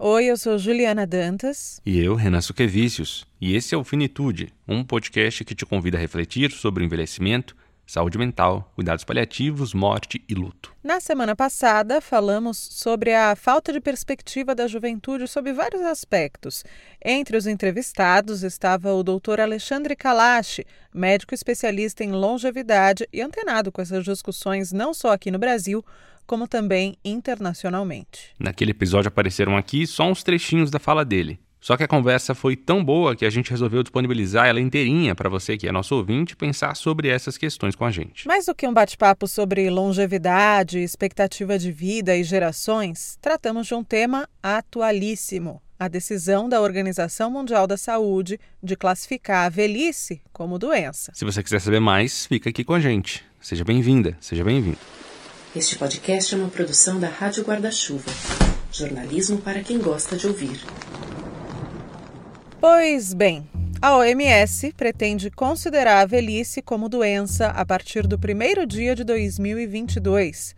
Oi, eu sou Juliana Dantas. E eu, Renan Suquevicius. E esse é o Finitude, um podcast que te convida a refletir sobre o envelhecimento, saúde mental, cuidados paliativos, morte e luto. Na semana passada, falamos sobre a falta de perspectiva da juventude sob vários aspectos. Entre os entrevistados estava o doutor Alexandre Kalash, médico especialista em longevidade e antenado com essas discussões não só aqui no Brasil, como também internacionalmente. Naquele episódio apareceram aqui só uns trechinhos da fala dele. Só que a conversa foi tão boa que a gente resolveu disponibilizar ela inteirinha para você que é nosso ouvinte pensar sobre essas questões com a gente. Mais do que um bate-papo sobre longevidade, expectativa de vida e gerações, tratamos de um tema atualíssimo: a decisão da Organização Mundial da Saúde de classificar a velhice como doença. Se você quiser saber mais, fica aqui com a gente. Seja bem-vinda, seja bem-vindo. Este podcast é uma produção da Rádio Guarda-Chuva. Jornalismo para quem gosta de ouvir. Pois bem, a OMS pretende considerar a velhice como doença a partir do primeiro dia de 2022.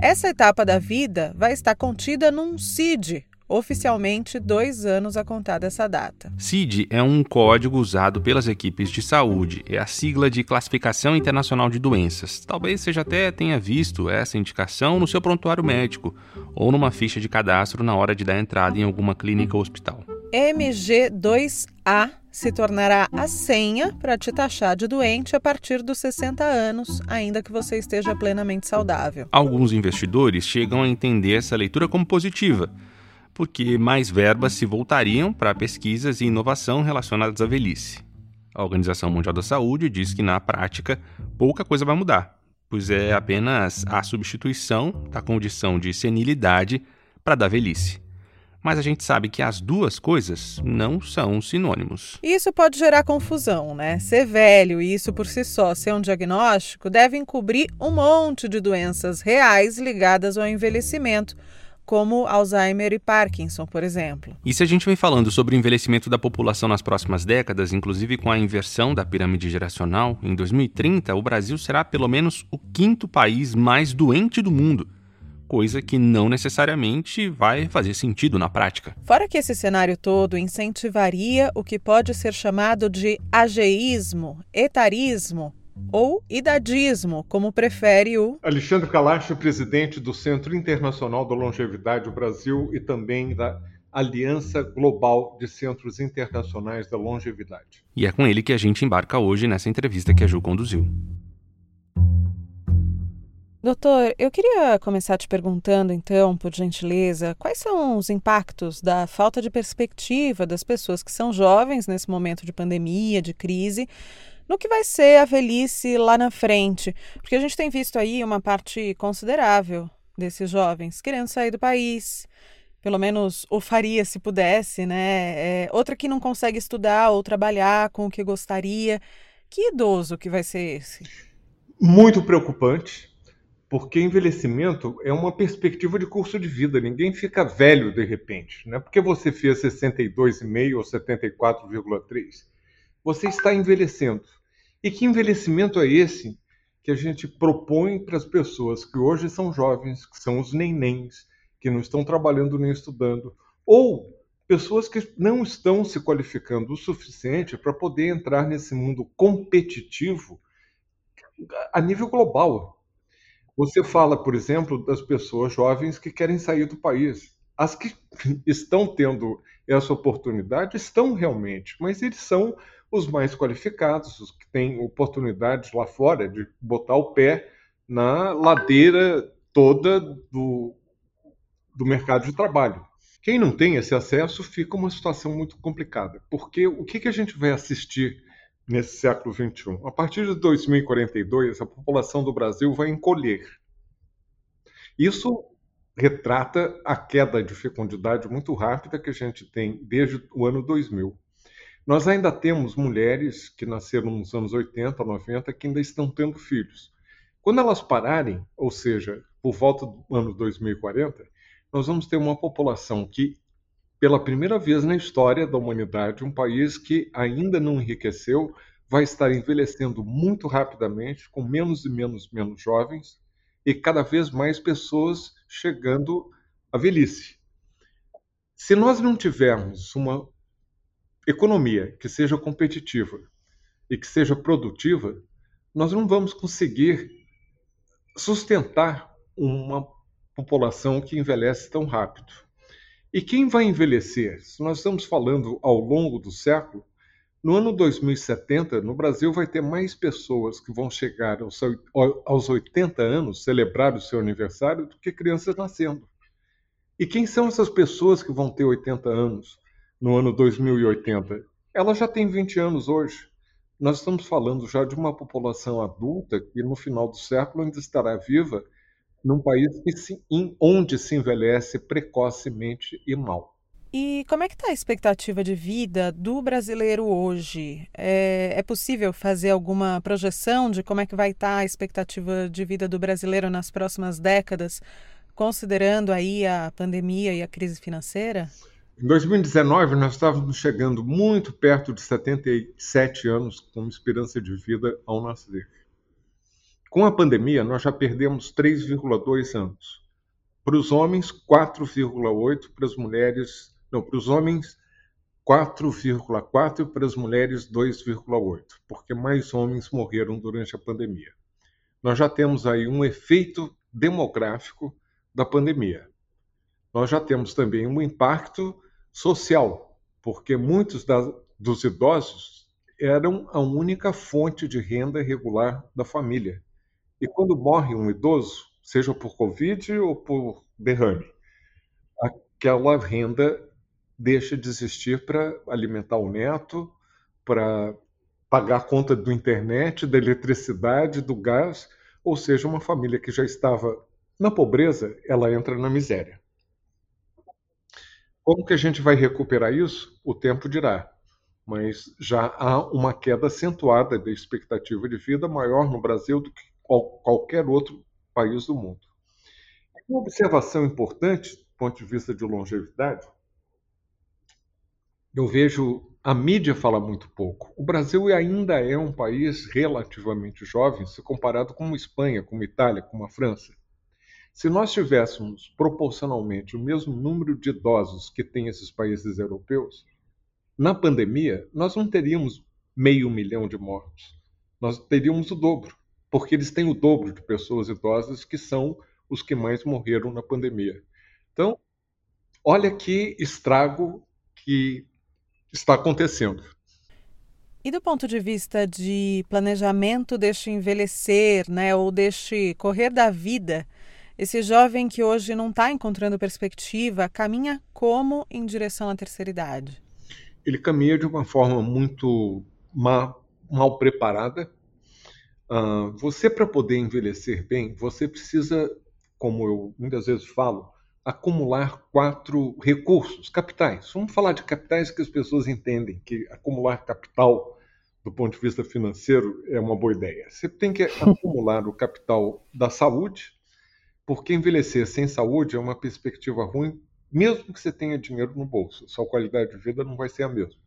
Essa etapa da vida vai estar contida num CID, oficialmente dois anos a contar dessa data. CID é um código usado pelas equipes de saúde, é a sigla de Classificação Internacional de Doenças. Talvez você já até tenha visto essa indicação no seu prontuário médico ou numa ficha de cadastro na hora de dar entrada em alguma clínica ou hospital. MG2A se tornará a senha para te taxar de doente a partir dos 60 anos, ainda que você esteja plenamente saudável. Alguns investidores chegam a entender essa leitura como positiva porque mais verbas se voltariam para pesquisas e inovação relacionadas à velhice. A Organização Mundial da Saúde diz que, na prática, pouca coisa vai mudar, pois é apenas a substituição da condição de senilidade para da velhice. Mas a gente sabe que as duas coisas não são sinônimos. Isso pode gerar confusão, né? Ser velho e isso por si só ser um diagnóstico deve encobrir um monte de doenças reais ligadas ao envelhecimento como Alzheimer e Parkinson, por exemplo. E se a gente vem falando sobre o envelhecimento da população nas próximas décadas, inclusive com a inversão da pirâmide geracional, em 2030 o Brasil será pelo menos o quinto país mais doente do mundo. Coisa que não necessariamente vai fazer sentido na prática. Fora que esse cenário todo incentivaria o que pode ser chamado de ageísmo, etarismo, ou idadismo, como prefere o Alexandre Kalash, presidente do Centro Internacional da Longevidade do Brasil e também da Aliança Global de Centros Internacionais da Longevidade. E é com ele que a gente embarca hoje nessa entrevista que a Ju conduziu. Doutor, eu queria começar te perguntando, então, por gentileza, quais são os impactos da falta de perspectiva das pessoas que são jovens nesse momento de pandemia, de crise, no que vai ser a velhice lá na frente. Porque a gente tem visto aí uma parte considerável desses jovens querendo sair do país. Pelo menos o faria se pudesse, né? É, outra que não consegue estudar ou trabalhar com o que gostaria. Que idoso que vai ser esse? Muito preocupante, porque envelhecimento é uma perspectiva de curso de vida. Ninguém fica velho de repente, não é porque você fez 62,5 ou 74,3. Você está envelhecendo. E que envelhecimento é esse que a gente propõe para as pessoas que hoje são jovens, que são os nenéns, que não estão trabalhando nem estudando, ou pessoas que não estão se qualificando o suficiente para poder entrar nesse mundo competitivo a nível global. Você fala, por exemplo, das pessoas jovens que querem sair do país. As que estão tendo essa oportunidade estão realmente, mas eles são os mais qualificados, os que têm oportunidades lá fora de botar o pé na ladeira toda do, do mercado de trabalho. Quem não tem esse acesso fica uma situação muito complicada, porque o que, que a gente vai assistir nesse século XXI? A partir de 2042, a população do Brasil vai encolher. Isso retrata a queda de fecundidade muito rápida que a gente tem desde o ano 2000. Nós ainda temos mulheres que nasceram nos anos 80, 90, que ainda estão tendo filhos. Quando elas pararem, ou seja, por volta do ano 2040, nós vamos ter uma população que, pela primeira vez na história da humanidade, um país que ainda não enriqueceu, vai estar envelhecendo muito rapidamente, com menos e menos menos jovens, e cada vez mais pessoas chegando à velhice. Se nós não tivermos uma economia que seja competitiva e que seja produtiva, nós não vamos conseguir sustentar uma população que envelhece tão rápido. E quem vai envelhecer? Se nós estamos falando ao longo do século, no ano 2070, no Brasil vai ter mais pessoas que vão chegar aos, aos 80 anos, celebrar o seu aniversário, do que crianças nascendo. E quem são essas pessoas que vão ter 80 anos no ano 2080? Ela já tem 20 anos hoje. Nós estamos falando já de uma população adulta que no final do século ainda estará viva num país se, onde se envelhece precocemente e mal. E como é que está a expectativa de vida do brasileiro hoje? É, é, possível fazer alguma projeção de como é que vai estar tá a expectativa de vida do brasileiro nas próximas décadas, considerando aí a pandemia e a crise financeira? Em 2019, nós estávamos chegando muito perto de 77 anos como esperança de vida ao nascer. Com a pandemia, nós já perdemos 3,2 anos. Para os homens, 4,8, para as mulheres não, para os homens, 4,4 e para as mulheres, 2,8, porque mais homens morreram durante a pandemia. Nós já temos aí um efeito demográfico da pandemia. Nós já temos também um impacto social, porque muitos da, dos idosos eram a única fonte de renda regular da família. E quando morre um idoso, seja por Covid ou por derrame, aquela renda deixa de existir para alimentar o neto, para pagar a conta do internet, da eletricidade, do gás, ou seja, uma família que já estava na pobreza, ela entra na miséria. Como que a gente vai recuperar isso? O tempo dirá. Mas já há uma queda acentuada da expectativa de vida maior no Brasil do que qualquer outro país do mundo. Uma observação importante, do ponto de vista de longevidade, eu vejo a mídia fala muito pouco. O Brasil ainda é um país relativamente jovem se comparado com a Espanha, com a Itália, com a França. Se nós tivéssemos proporcionalmente o mesmo número de idosos que tem esses países europeus, na pandemia nós não teríamos meio milhão de mortos. Nós teríamos o dobro, porque eles têm o dobro de pessoas idosas que são os que mais morreram na pandemia. Então, olha que estrago que está acontecendo. E do ponto de vista de planejamento deste envelhecer, né, ou deste correr da vida, esse jovem que hoje não está encontrando perspectiva caminha como em direção à terceira idade? Ele caminha de uma forma muito mal, mal preparada. Uh, você, para poder envelhecer bem, você precisa, como eu muitas vezes falo, acumular quatro recursos, capitais. Vamos falar de capitais que as pessoas entendem que acumular capital do ponto de vista financeiro é uma boa ideia. Você tem que acumular o capital da saúde, porque envelhecer sem saúde é uma perspectiva ruim, mesmo que você tenha dinheiro no bolso. Sua qualidade de vida não vai ser a mesma.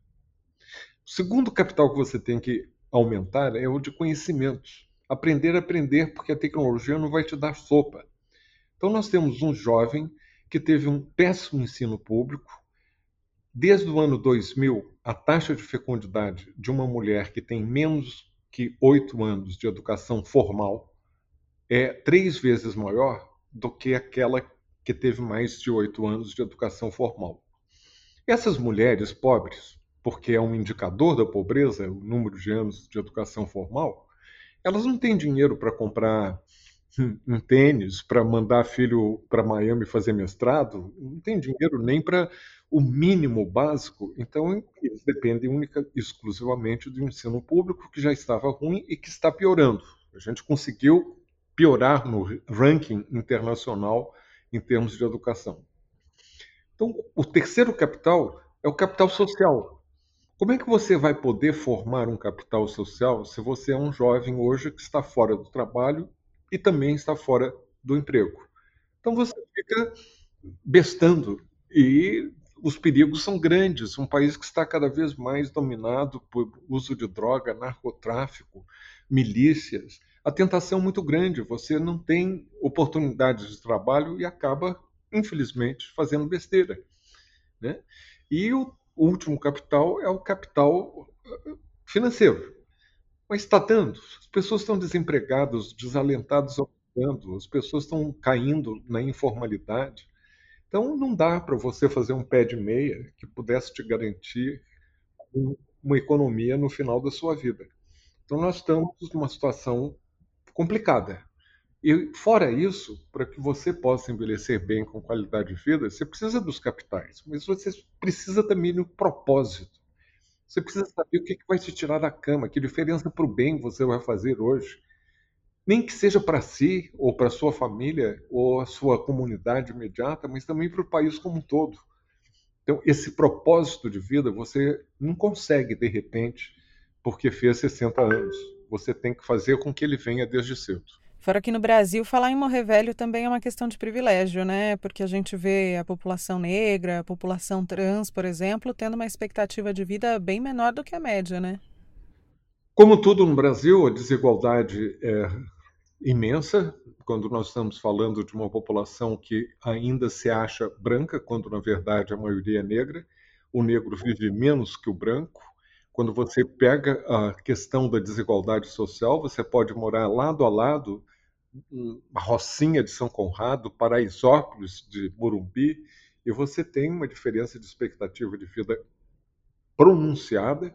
O segundo capital que você tem que aumentar é o de conhecimentos. Aprender a aprender, porque a tecnologia não vai te dar sopa. Então, nós temos um jovem que teve um péssimo ensino público. Desde o ano 2000, a taxa de fecundidade de uma mulher que tem menos que oito anos de educação formal é três vezes maior do que aquela que teve mais de oito anos de educação formal. Essas mulheres pobres, porque é um indicador da pobreza, o número de anos de educação formal, elas não têm dinheiro para comprar um tênis para mandar filho para Miami fazer mestrado, não tem dinheiro nem para o mínimo básico, então eles dependem única exclusivamente do ensino público que já estava ruim e que está piorando. A gente conseguiu piorar no ranking internacional em termos de educação. Então, o terceiro capital é o capital social. Como é que você vai poder formar um capital social se você é um jovem hoje que está fora do trabalho e também está fora do emprego. Então você fica bestando e os perigos são grandes. Um país que está cada vez mais dominado por uso de droga, narcotráfico, milícias. A tentação é muito grande. Você não tem oportunidades de trabalho e acaba, infelizmente, fazendo besteira. Né? E o último capital é o capital eh, financeiro. Mas está dando. As pessoas estão desempregadas, desalentadas as pessoas estão caindo na informalidade. Então, não dá para você fazer um pé de meia que pudesse te garantir uma economia no final da sua vida. Então, nós estamos numa situação complicada. E, fora isso, para que você possa envelhecer bem com qualidade de vida, você precisa dos capitais, mas você precisa também do propósito. Você precisa saber o que vai te tirar da cama, que diferença para o bem você vai fazer hoje. Nem que seja para si, ou para sua família, ou a sua comunidade imediata, mas também para o país como um todo. Então, esse propósito de vida você não consegue, de repente, porque fez 60 anos. Você tem que fazer com que ele venha desde cedo. Fora que no Brasil, falar em morrer velho também é uma questão de privilégio, né? Porque a gente vê a população negra, a população trans, por exemplo, tendo uma expectativa de vida bem menor do que a média, né? Como tudo no Brasil, a desigualdade é imensa quando nós estamos falando de uma população que ainda se acha branca, quando na verdade a maioria é negra. O negro vive menos que o branco. Quando você pega a questão da desigualdade social, você pode morar lado a lado Rocinha de São Conrado, Paraisópolis de Morumbi, e você tem uma diferença de expectativa de vida pronunciada.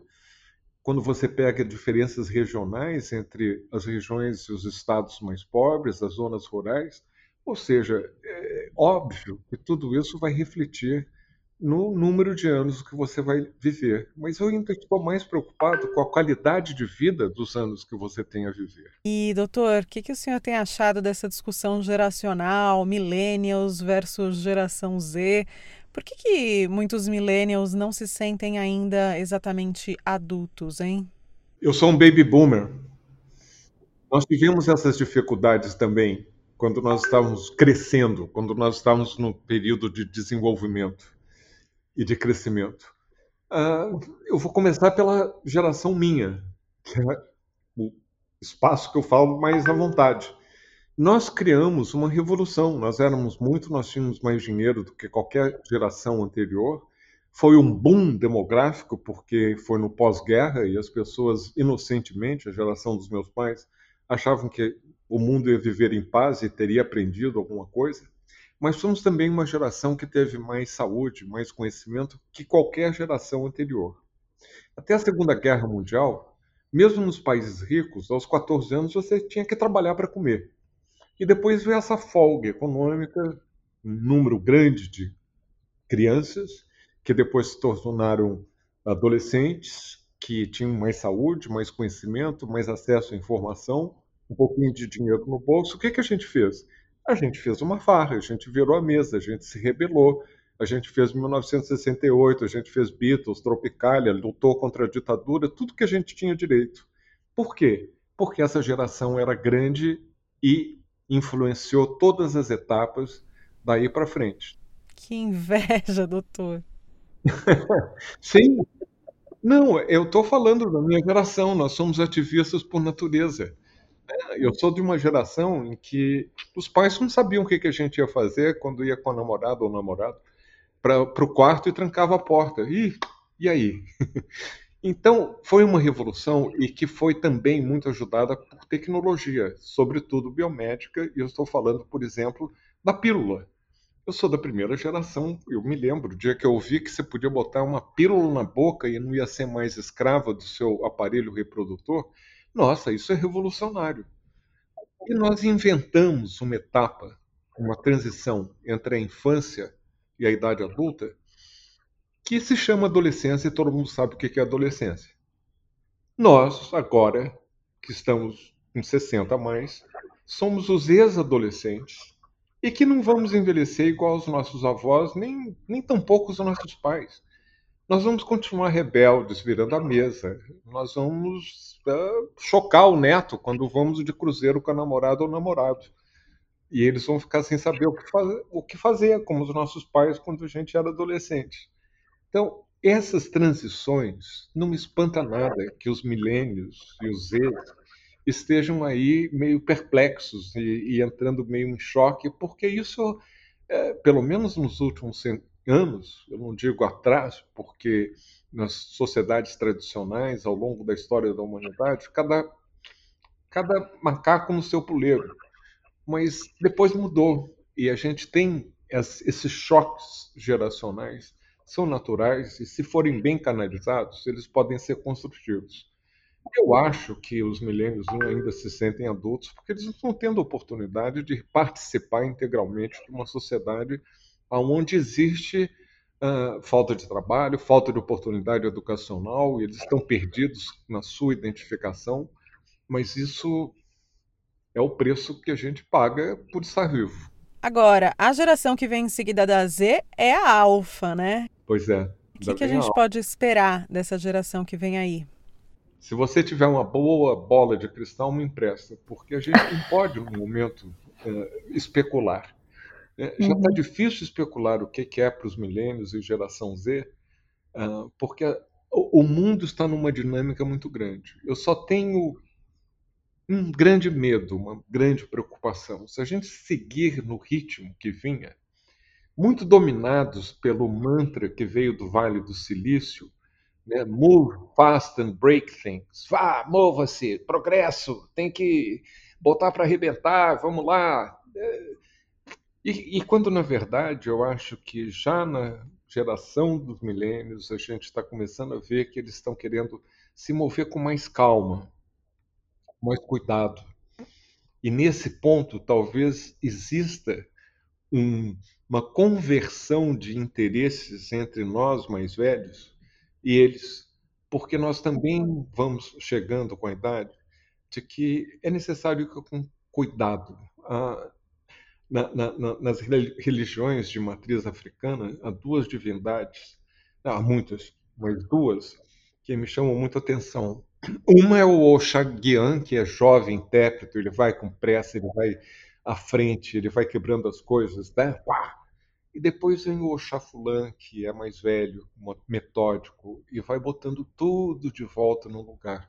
Quando você pega diferenças regionais entre as regiões e os estados mais pobres, as zonas rurais, ou seja, é óbvio que tudo isso vai refletir no número de anos que você vai viver. Mas eu ainda estou mais preocupado com a qualidade de vida dos anos que você tem a viver. E, doutor, o que, que o senhor tem achado dessa discussão geracional, millennials versus geração Z? Por que, que muitos millennials não se sentem ainda exatamente adultos, hein? Eu sou um baby boomer. Nós tivemos essas dificuldades também quando nós estávamos crescendo, quando nós estávamos no período de desenvolvimento e de crescimento. Uh, eu vou começar pela geração minha, que é o espaço que eu falo mais à vontade. Nós criamos uma revolução, nós éramos muito, nós tínhamos mais dinheiro do que qualquer geração anterior. Foi um boom demográfico, porque foi no pós-guerra e as pessoas, inocentemente, a geração dos meus pais, achavam que o mundo ia viver em paz e teria aprendido alguma coisa mas somos também uma geração que teve mais saúde, mais conhecimento que qualquer geração anterior. Até a Segunda Guerra Mundial, mesmo nos países ricos, aos 14 anos você tinha que trabalhar para comer. E depois veio essa folga econômica, um número grande de crianças que depois se tornaram adolescentes, que tinham mais saúde, mais conhecimento, mais acesso à informação, um pouquinho de dinheiro no bolso. O que, que a gente fez? A gente fez uma farra, a gente virou a mesa, a gente se rebelou, a gente fez 1968, a gente fez Beatles, Tropicália, lutou contra a ditadura, tudo que a gente tinha direito. Por quê? Porque essa geração era grande e influenciou todas as etapas daí para frente. Que inveja, doutor. Sim. Não, eu estou falando da minha geração, nós somos ativistas por natureza. É, eu sou de uma geração em que os pais não sabiam o que, a gente ia fazer quando ia com a namorada ou namorado para o quarto e trancava a porta. E, e aí? Então, foi uma revolução e que foi também muito ajudada por tecnologia, sobretudo biomédica, e eu estou falando, por exemplo, da pílula. Eu sou da primeira geração, eu me lembro, o dia que eu ouvi que você podia botar uma pílula na boca e não ia ser mais escrava do seu aparelho reprodutor, nossa, isso é revolucionário. E nós inventamos uma etapa, uma transição entre a infância e a idade adulta, que se chama adolescência e todo mundo sabe o que é adolescência. Nós, agora, que estamos com 60 a mais, somos os ex-adolescentes e que não vamos envelhecer igual aos nossos avós, nem, nem tampouco os nossos pais nós vamos continuar rebeldes, virando a mesa. Nós vamos uh, chocar o neto quando vamos de cruzeiro com a namorada ou namorado. E eles vão ficar sem saber o que, fazer, o que fazer, como os nossos pais quando a gente era adolescente. Então, essas transições, não me espanta nada que os milênios e os Z estejam aí meio perplexos e, e entrando meio em choque, porque isso, é, pelo menos nos últimos anos, eu não digo atrás, porque nas sociedades tradicionais, ao longo da história da humanidade, cada, cada macaco no seu puleiro. Mas depois mudou e a gente tem esses choques geracionais são naturais e, se forem bem canalizados, eles podem ser construtivos. Eu acho que os milênios ainda se sentem adultos porque eles não estão tendo oportunidade de participar integralmente de uma sociedade onde existe uh, falta de trabalho, falta de oportunidade educacional, e eles estão perdidos na sua identificação, mas isso é o preço que a gente paga por estar vivo. Agora, a geração que vem em seguida da Z é a alfa, né? Pois é. O que, que a gente a pode esperar dessa geração que vem aí? Se você tiver uma boa bola de cristal, me empresta, porque a gente não pode, no momento, uh, especular. É, já está uhum. difícil especular o que, é para os milênios e geração Z, uh, porque o, mundo está numa dinâmica muito grande. Eu só tenho um grande medo, uma grande preocupação. Se a gente seguir no ritmo que vinha, muito dominados pelo mantra que veio do Vale do Silício, né? move fast and break things. Vá, mova-se, progresso, tem que botar para arrebentar, vamos lá. E, e, quando, na verdade, eu acho que já na geração dos milênios, a gente está começando a ver que eles estão querendo se mover com mais calma, com mais cuidado. E nesse ponto, talvez exista um, uma conversão de interesses entre nós mais velhos e eles, porque nós também vamos chegando com a idade de que é necessário com cuidado. Ah, na, na, nas religiões de matriz africana, há duas divindades, há muitas, mas duas, que me chamam muita atenção. Uma é o Oxaguian, que é jovem, intérprete, ele vai com pressa, ele vai à frente, ele vai quebrando as coisas, né? Pá! E depois vem o Oxafulã, que é mais velho, metódico, e vai botando tudo de volta no lugar.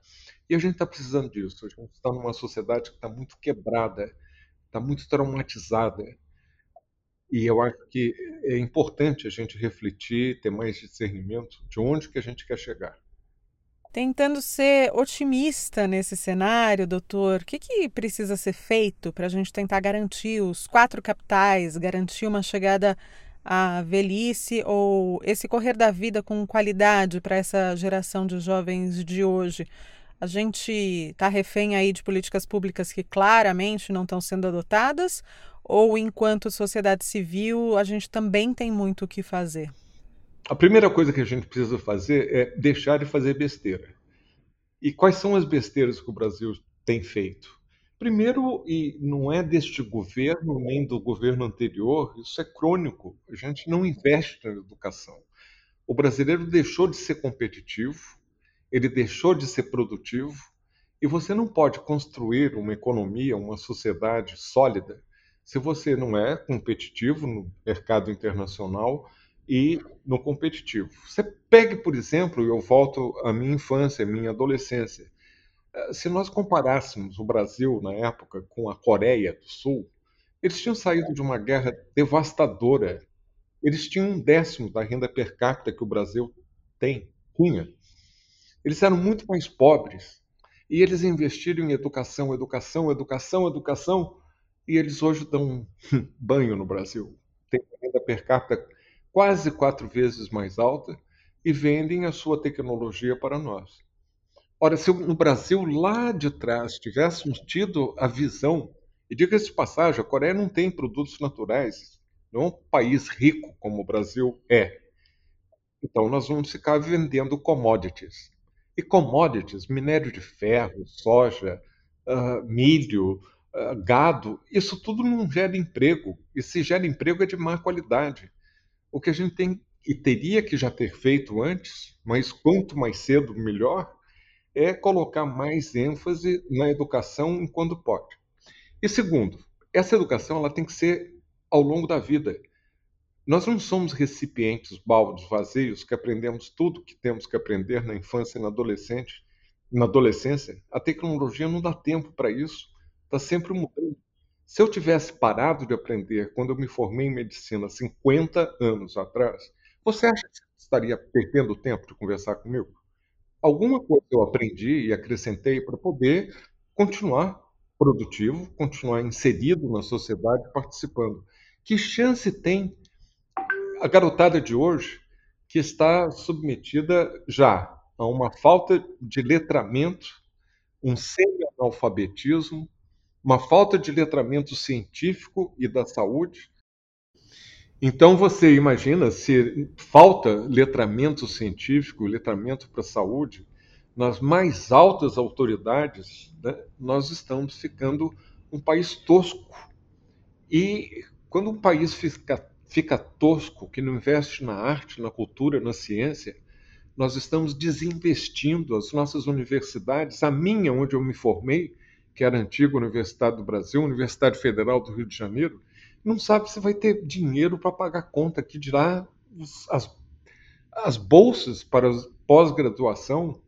E a gente está precisando disso. A gente está numa sociedade que está muito quebrada, está muito traumatizada. E eu acho que é importante a gente refletir, ter mais discernimento de onde que a gente quer chegar. Tentando ser otimista nesse cenário, doutor, o que, que precisa ser feito para a gente tentar garantir os quatro capitais, garantir uma chegada à velhice ou esse correr da vida com qualidade para essa geração de jovens de hoje? A gente está refém aí de políticas públicas que claramente não estão sendo adotadas? Ou, enquanto sociedade civil, a gente também tem muito o que fazer? A primeira coisa que a gente precisa fazer é deixar de fazer besteira. E quais são as besteiras que o Brasil tem feito? Primeiro, e não é deste governo nem do governo anterior, isso é crônico. A gente não investe na educação. O brasileiro deixou de ser competitivo, ele deixou de ser produtivo, e você não pode construir uma economia, uma sociedade sólida, se você não é competitivo no mercado internacional e no competitivo. Você pegue, por exemplo, eu volto à minha infância, à minha adolescência. Eh, se nós comparássemos o Brasil na época com a Coreia do Sul, eles tinham saído de uma guerra devastadora. Eles tinham um décimo da renda per capita que o Brasil tem, tinha. Eles eram muito mais pobres e eles investiram em educação, educação, educação, educação, e eles hoje dão um banho no Brasil. Tem renda per capita quase quatro vezes mais alta e vendem a sua tecnologia para nós. Ora, se no Brasil lá de trás tivéssemos tido a visão, e diga-se de passagem, a Coreia não tem produtos naturais, não é um país rico como o Brasil é. Então nós vamos ficar vendendo commodities. E commodities, minério de ferro, soja, uh, milho, uh, gado, isso tudo não gera emprego. E se gera emprego é de má qualidade. O que a gente tem e teria que já ter feito antes, mas quanto mais cedo, melhor, é colocar mais ênfase na educação enquanto pode. E segundo, essa educação ela tem que ser ao longo da vida. Nós não somos recipientes baldes vazios que aprendemos tudo que temos que aprender na infância e na adolescente, na adolescência. A tecnologia não dá tempo para isso, está sempre mudando. Se eu tivesse parado de aprender quando eu me formei em medicina 50 anos atrás, você acha que estaria perdendo tempo de conversar comigo? Alguma coisa eu aprendi e acrescentei para poder continuar produtivo, continuar inserido na sociedade, participando. Que chance tem a garotada de hoje que está submetida já a uma falta de letramento, um semi-analfabetismo, uma falta de letramento científico e da saúde. Então você imagina se falta letramento científico, letramento para a saúde, nas mais altas autoridades, né, nós estamos ficando um país tosco. E quando um país fica, fica tosco, que não investe na arte, na cultura, na ciência, nós estamos desinvestindo as nossas universidades. A minha, onde eu me formei, que era a antiga Universidade do Brasil, Universidade Federal do Rio de Janeiro, não sabe se vai ter dinheiro para pagar conta, que dirá as, as bolsas para pós-graduação,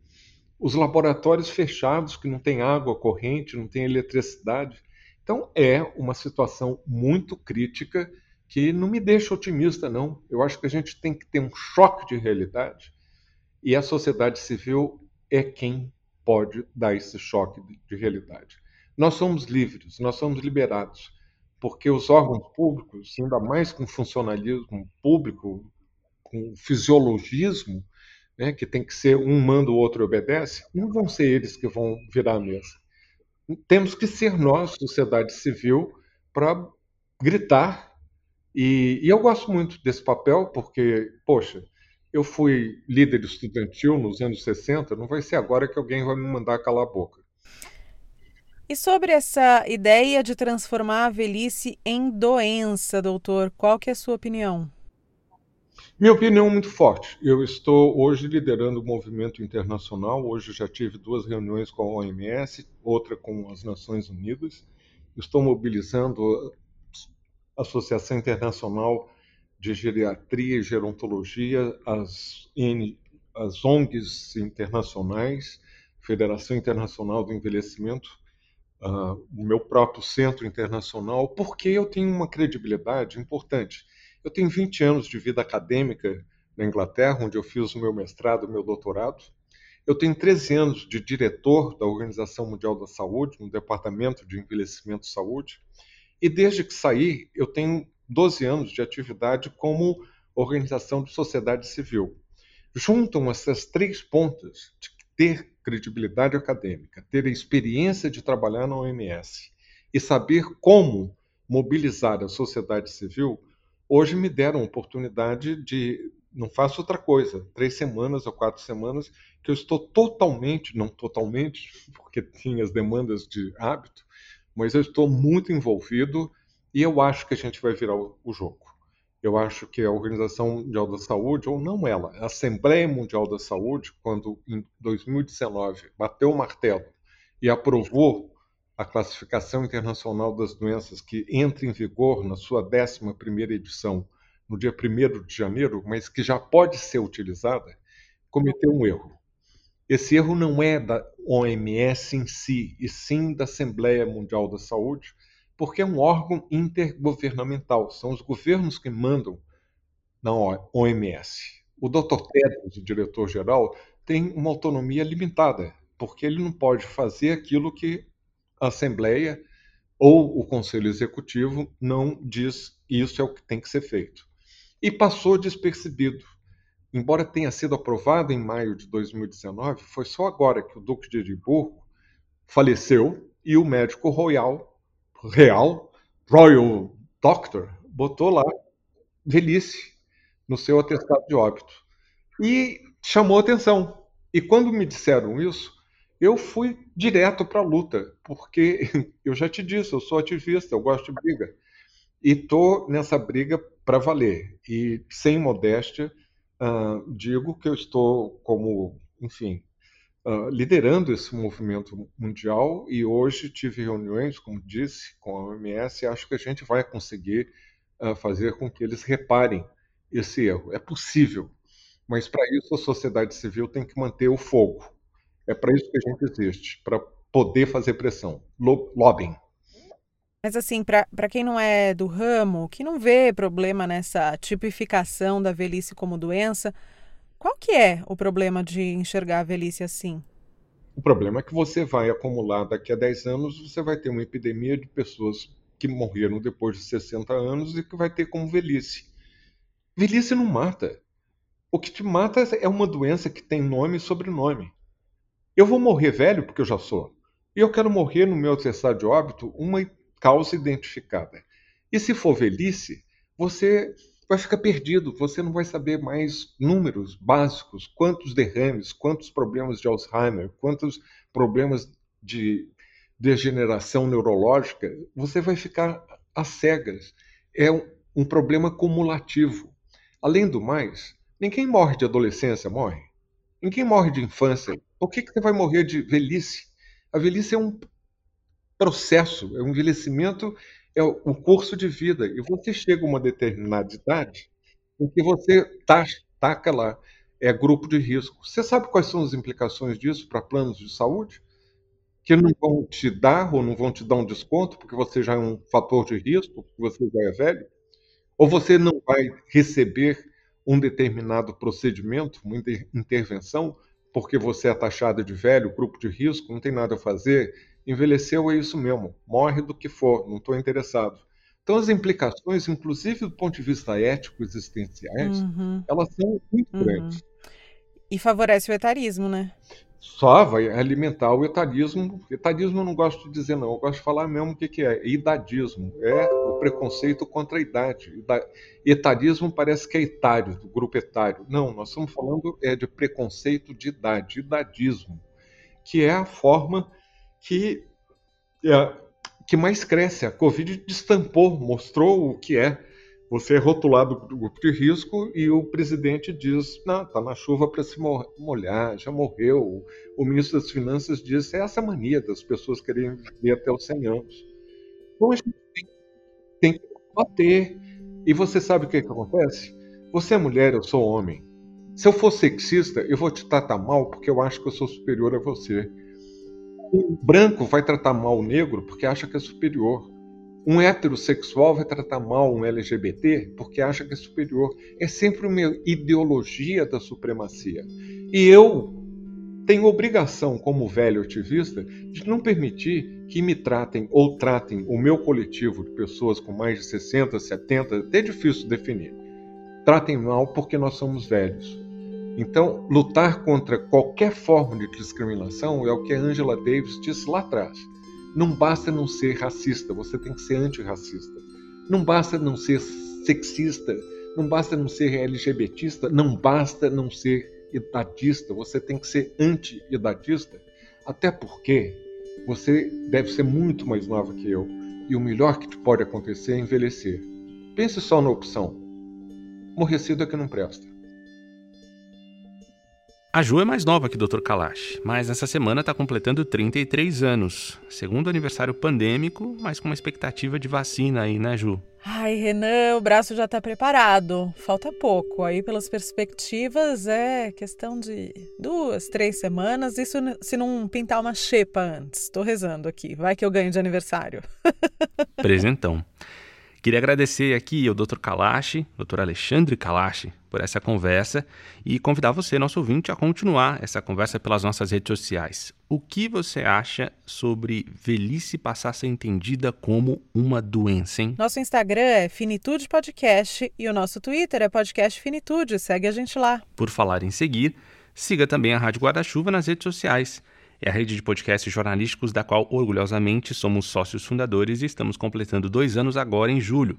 os laboratórios fechados, que não tem água corrente, não tem eletricidade. Então, é uma situação muito crítica que não me deixa otimista, não. Eu acho que a gente tem que ter um choque de realidade e a sociedade civil é quem pode dar esse choque de realidade. Nós somos livres, nós somos liberados, porque os órgãos públicos, ainda mais com funcionalismo público, com fisiologismo, né, que tem que ser um manda, o outro obedece, não vão ser eles que vão virar a mesa. Temos que ser nós, sociedade civil, para gritar. E, e eu gosto muito desse papel, porque, poxa, eu fui líder estudantil nos anos 60, não vai ser agora que alguém vai me mandar calar a boca. E sobre essa ideia de transformar a velhice em doença, doutor, qual que é a sua opinião? Minha opinião é muito forte. Eu estou hoje liderando o movimento internacional. Hoje já tive duas reuniões com a OMS, outra com as Nações Unidas. Estou mobilizando Associação Internacional de geriatria e gerontologia, as, as ONGs internacionais, Federação Internacional do Envelhecimento, uh, o meu próprio centro internacional, porque eu tenho uma credibilidade importante. Eu tenho 20 anos de vida acadêmica na Inglaterra, onde eu fiz o meu mestrado, o meu doutorado. Eu tenho 13 anos de diretor da Organização Mundial da Saúde, no Departamento de Envelhecimento e Saúde. E desde que saí, eu tenho 12 anos de atividade como organização de sociedade civil. Juntam essas três pontas de ter credibilidade acadêmica, ter a experiência de trabalhar na OMS e saber como mobilizar a sociedade civil, hoje me deram a oportunidade de não faço outra coisa, três semanas ou quatro semanas que eu estou totalmente, não totalmente, porque tinha as demandas de hábito, mas eu estou muito envolvido e eu acho que a gente vai virar o, o jogo. Eu acho que a Organização Mundial da Saúde, ou não ela, a Assembleia Mundial da Saúde, quando em 2019 bateu o martelo e aprovou a classificação internacional das doenças que entra em vigor na sua 11ª edição no dia 1 de janeiro, mas que já pode ser utilizada, cometeu um erro. Esse erro não é da OMS em si, e sim da Assembleia Mundial da Saúde, porque é um órgão intergovernamental, são os governos que mandam na OMS. O Dr. Tedros, o diretor-geral, tem uma autonomia limitada, porque ele não pode fazer aquilo que a Assembleia ou o Conselho Executivo não diz isso é o que tem que ser feito. E passou despercebido. Embora tenha sido aprovado em maio de 2019, foi só agora que o Duque de Edimburgo faleceu e o médico royal real, Royal Doctor, botou lá velhice no seu atestado de óbito. E chamou atenção. E quando me disseram isso, eu fui direto para a luta, porque eu já te disse, eu sou ativista, eu gosto de briga. E estou nessa briga para valer. E sem modéstia, digo que eu estou como, enfim, Uh, liderando esse movimento mundial e hoje tive reuniões, como disse, com a OMS e acho que a gente vai conseguir uh, fazer com que eles reparem esse erro. É possível, mas para isso a sociedade civil tem que manter o fogo. É para isso que a gente existe, para poder fazer pressão. Lobbying. Mas assim, para quem não é do ramo, que não vê problema nessa tipificação da velhice como doença, qual que é o problema de enxergar a velhice assim? O problema é que você vai acumular daqui a 10 anos, você vai ter uma epidemia de pessoas que morreram depois de 60 anos e que vai ter como velhice. Velhice não mata. O que te mata é uma doença que tem nome e sobrenome. Eu vou morrer velho porque eu já sou. E eu quero morrer no meu atestado de óbito uma causa identificada. E se for velhice, você vai ficar perdido, você não vai saber mais números básicos, quantos derrames, quantos problemas de Alzheimer, quantos problemas de degeneração neurológica, você vai ficar às cegas. É um, problema cumulativo. Além do mais, ninguém morre de adolescência, morre. Ninguém morre de infância. Por que, que você vai morrer de velhice? A velhice é um processo, é um envelhecimento, é o curso de vida. E você chega a uma determinada idade em que você taca lá, é grupo de risco. Você sabe quais são as implicações disso para planos de saúde? Que não vão te dar ou não vão te dar um desconto porque você já é um fator de risco, porque você já é velho? Ou você não vai receber um determinado procedimento, uma intervenção, porque você é taxado de velho, grupo de risco, não tem nada a fazer, envelheceu é isso mesmo, morre do que for, não estou interessado. Então as implicações, inclusive do ponto de vista ético existenciais, uhum. elas são muito uhum. grandes. E favorece o etarismo, né? Só vai alimentar o etarismo. Etarismo eu não gosto de dizer, não. Eu gosto de falar mesmo o que, que é. Idadismo. É o preconceito contra a idade. Etarismo parece que é etário, do grupo etário. Não, nós estamos falando é de preconceito de idade, idadismo, que é a forma que, é, que mais cresce. A Covid destampou, mostrou o que é. Você é rotulado grupo de risco e o presidente diz: não, está na chuva para se molhar, já morreu. O ministro das Finanças diz: é essa mania das pessoas querem viver até os 100 anos. Então a gente tem, tem que bater. E você sabe o que, que acontece? Você é mulher, eu sou homem. Se eu for sexista, eu vou te tratar mal porque eu acho que eu sou superior a você. Um branco vai tratar mal o negro porque acha que é superior. Um heterossexual vai tratar mal um LGBT porque acha que é superior. É sempre uma ideologia da supremacia. E eu tenho obrigação, como velho ativista, de não permitir que me tratem ou tratem o meu coletivo de pessoas com mais de 60, 70, até difícil definir. Tratem mal porque nós somos velhos. Então, lutar contra qualquer forma de discriminação é o que a Angela Davis disse lá atrás. Não basta não ser racista, você tem que ser antirracista. Não basta não ser sexista, não basta não ser LGBTista, não basta não ser idadista, você tem que ser anti-idadista. Até porque você deve ser muito mais nova que eu e o melhor que te pode acontecer é envelhecer. Pense só na opção. Morrer cedo é que não presta. A Ju é mais nova que o Dr. Kalash, mas nessa semana está completando 33 anos. Segundo aniversário pandêmico, mas com uma expectativa de vacina aí, né, Ju? Ai, Renan, o braço já está preparado. Falta pouco. Aí, pelas perspectivas, é questão de duas, três semanas. Isso se não pintar uma xepa antes. Estou rezando aqui. Vai que eu ganho de aniversário. Presentão. Queria agradecer aqui ao Dr. Kalash, Dr. Alexandre Kalash, por essa conversa e convidar você, nosso ouvinte, a continuar essa conversa pelas nossas redes sociais. O que você acha sobre velhice passar a ser entendida como uma doença, hein? Nosso Instagram é Finitude Podcast e o nosso Twitter é Podcast Finitude. Segue a gente lá. Por falar em seguir, siga também a Rádio Guarda-Chuva nas redes sociais é a rede de podcasts jornalísticos da qual orgulhosamente somos sócios fundadores e estamos completando dois anos agora em julho.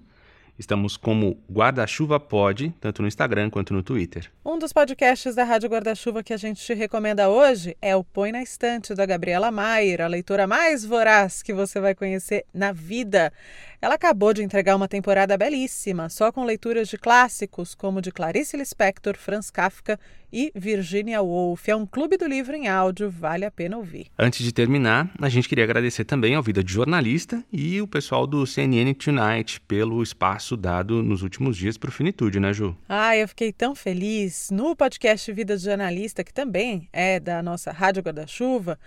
Estamos como Guarda-Chuva Pod, tanto no Instagram quanto no Twitter. Um dos podcasts da Rádio Guarda-Chuva que a gente te recomenda hoje é o Põe na Estante, da Gabriela Maier, a leitora mais voraz que você vai conhecer na vida. Ela acabou de entregar uma temporada belíssima, só com leituras de clássicos como de Clarice Lispector, Franz Kafka e Virginia Woolf. É um clube do livro em áudio, vale a pena ouvir. Antes de terminar, a gente queria agradecer também ao Vida de Jornalista e o pessoal do CNN Tonight pelo espaço dado nos últimos dias para o Finitude, né, Ju? Ah, eu fiquei tão feliz. No podcast Vida de Jornalista, que também é da nossa Rádio Guarda-Chuva,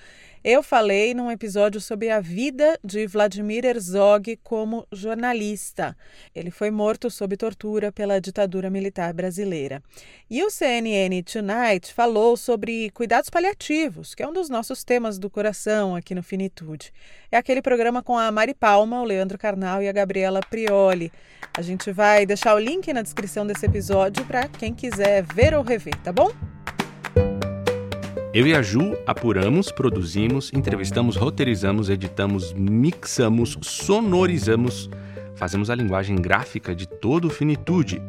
eu falei num episódio sobre a vida de Vladimir Herzog como jornalista. Ele foi morto sob tortura pela ditadura militar brasileira. E o CNN Tonight falou sobre cuidados paliativos, que é um dos nossos temas do coração aqui no Finitude. É aquele programa com a Mari Palma, o Leandro Carnal e a Gabriela Prioli. A gente vai deixar o link na descrição desse episódio para quem quiser ver ou rever, tá bom? Eu e a Ju apuramos, produzimos, entrevistamos, roteirizamos, editamos, mixamos, sonorizamos, fazemos a linguagem gráfica de todo Finitude.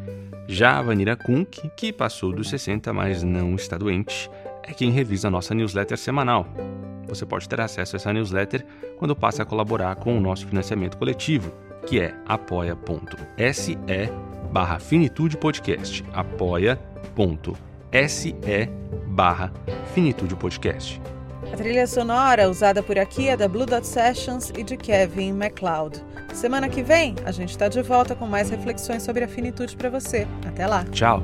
Já a Vanira Kunk, que passou dos 60, mas não está doente, é quem revisa a nossa newsletter semanal. Você pode ter acesso a essa newsletter quando passa a colaborar com o nosso financiamento coletivo, que é apoia.se barra Finitude Podcast. apoia.se barra Finitude Podcast. A trilha sonora usada por aqui é da Blue Dot Sessions e de Kevin MacLeod. Semana que vem a gente está de volta com mais reflexões sobre a finitude para você. Até lá. Tchau.